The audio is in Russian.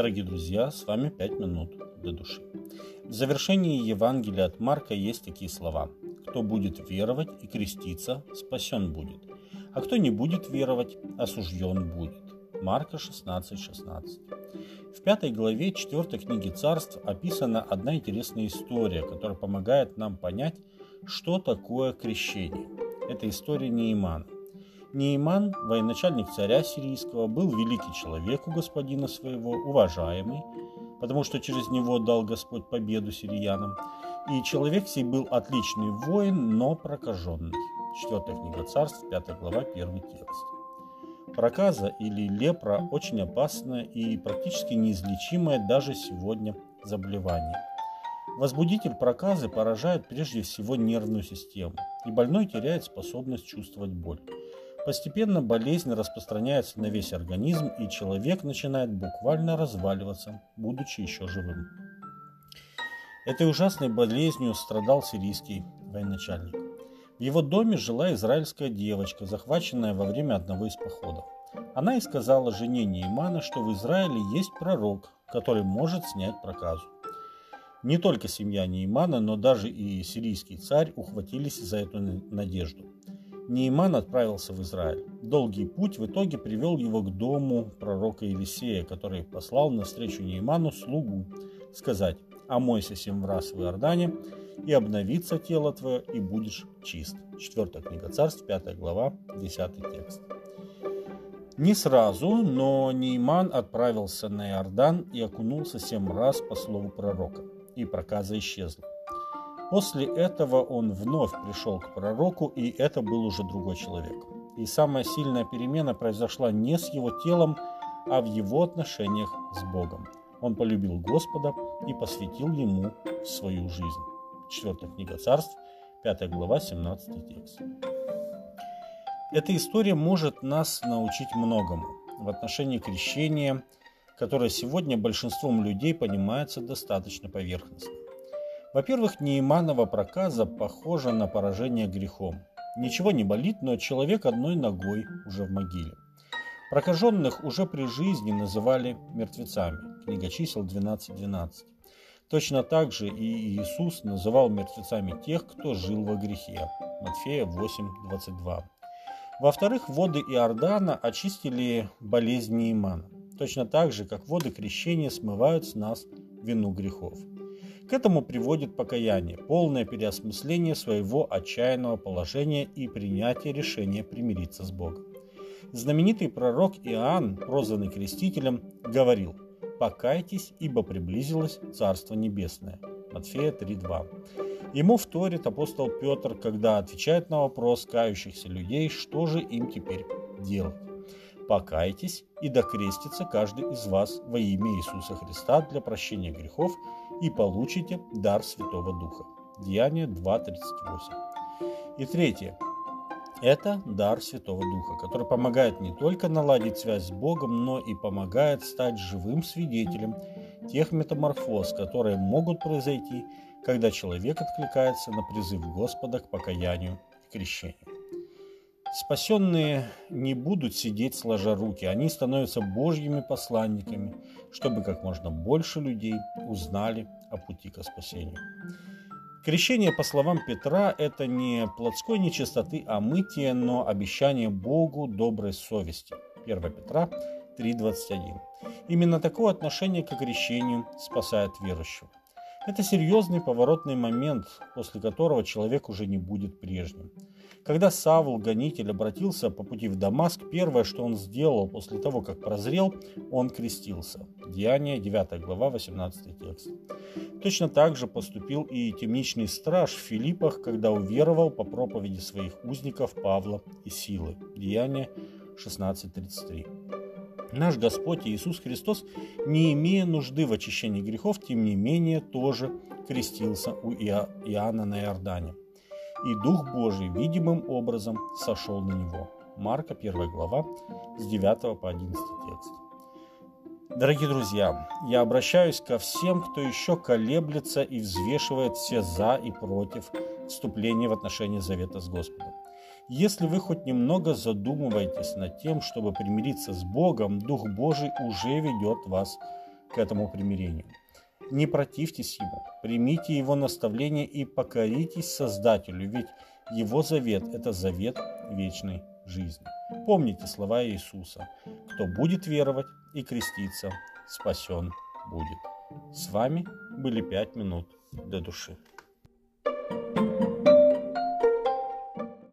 Дорогие друзья, с вами 5 минут для души. В завершении Евангелия от Марка есть такие слова. Кто будет веровать и креститься, спасен будет. А кто не будет веровать, осужден будет. Марка 16, 16. В пятой главе четвертой книги царств описана одна интересная история, которая помогает нам понять, что такое крещение. Это история Неймана. Нейман, военачальник царя сирийского, был великий человек у господина своего, уважаемый, потому что через него дал Господь победу сириянам. И человек сей был отличный воин, но прокаженный. Четвертая книга царств, пятая глава, первый текст. Проказа или лепра очень опасное и практически неизлечимое даже сегодня заболевание. Возбудитель проказы поражает прежде всего нервную систему, и больной теряет способность чувствовать боль. Постепенно болезнь распространяется на весь организм, и человек начинает буквально разваливаться, будучи еще живым. Этой ужасной болезнью страдал сирийский военачальник. В его доме жила израильская девочка, захваченная во время одного из походов. Она и сказала жене Неймана, что в Израиле есть пророк, который может снять проказу. Не только семья Неймана, но даже и сирийский царь ухватились за эту надежду. Нейман отправился в Израиль. Долгий путь в итоге привел его к дому пророка Елисея, который послал навстречу Нейману слугу сказать «Омойся семь раз в Иордане, и обновится тело твое, и будешь чист». Четвертая книга царств, пятая глава, десятый текст. Не сразу, но Нейман отправился на Иордан и окунулся семь раз по слову пророка, и проказа исчезла. После этого он вновь пришел к пророку, и это был уже другой человек. И самая сильная перемена произошла не с его телом, а в его отношениях с Богом. Он полюбил Господа и посвятил ему свою жизнь. Четвертая книга царств, 5 глава, 17 текст. Эта история может нас научить многому в отношении крещения, которое сегодня большинством людей понимается достаточно поверхностно. Во-первых, Нейманова проказа похожа на поражение грехом. Ничего не болит, но человек одной ногой уже в могиле. Прокаженных уже при жизни называли мертвецами. Книга чисел 12.12. 12. Точно так же и Иисус называл мертвецами тех, кто жил во грехе. Матфея 8.22. Во-вторых, воды Иордана очистили болезни Неймана. Точно так же, как воды крещения смывают с нас вину грехов. К этому приводит покаяние, полное переосмысление своего отчаянного положения и принятие решения примириться с Богом. Знаменитый пророк Иоанн, прозванный крестителем, говорил «Покайтесь, ибо приблизилось Царство Небесное». Матфея 3.2. Ему вторит апостол Петр, когда отвечает на вопрос кающихся людей, что же им теперь делать. «Покайтесь и докрестится каждый из вас во имя Иисуса Христа для прощения грехов, и получите дар Святого Духа. Деяние 2.38. И третье. Это дар Святого Духа, который помогает не только наладить связь с Богом, но и помогает стать живым свидетелем тех метаморфоз, которые могут произойти, когда человек откликается на призыв Господа к покаянию и крещению. Спасенные не будут сидеть сложа руки, они становятся Божьими посланниками, чтобы как можно больше людей узнали о пути к спасению. Крещение, по словам Петра, это не плотской нечистоты, а мытие, но обещание Богу доброй совести. 1 Петра 3.21. Именно такое отношение к крещению спасает верующего. Это серьезный поворотный момент, после которого человек уже не будет прежним. Когда Савл, гонитель, обратился по пути в Дамаск, первое, что он сделал после того, как прозрел, он крестился. Деяние 9 глава, 18 текст. Точно так же поступил и темничный страж в Филиппах, когда уверовал по проповеди своих узников Павла и Силы. Деяние 16.33. Наш Господь Иисус Христос, не имея нужды в очищении грехов, тем не менее тоже крестился у Иоанна на Иордане. И Дух Божий видимым образом сошел на него. Марка 1 глава с 9 по 11 текст. Дорогие друзья, я обращаюсь ко всем, кто еще колеблется и взвешивает все за и против вступления в отношения завета с Господом. Если вы хоть немного задумываетесь над тем, чтобы примириться с Богом, Дух Божий уже ведет вас к этому примирению. Не противьтесь ему, примите его наставление и покоритесь Создателю, ведь его завет – это завет вечной жизни. Помните слова Иисуса. Кто будет веровать и креститься, спасен будет. С вами были пять минут для души.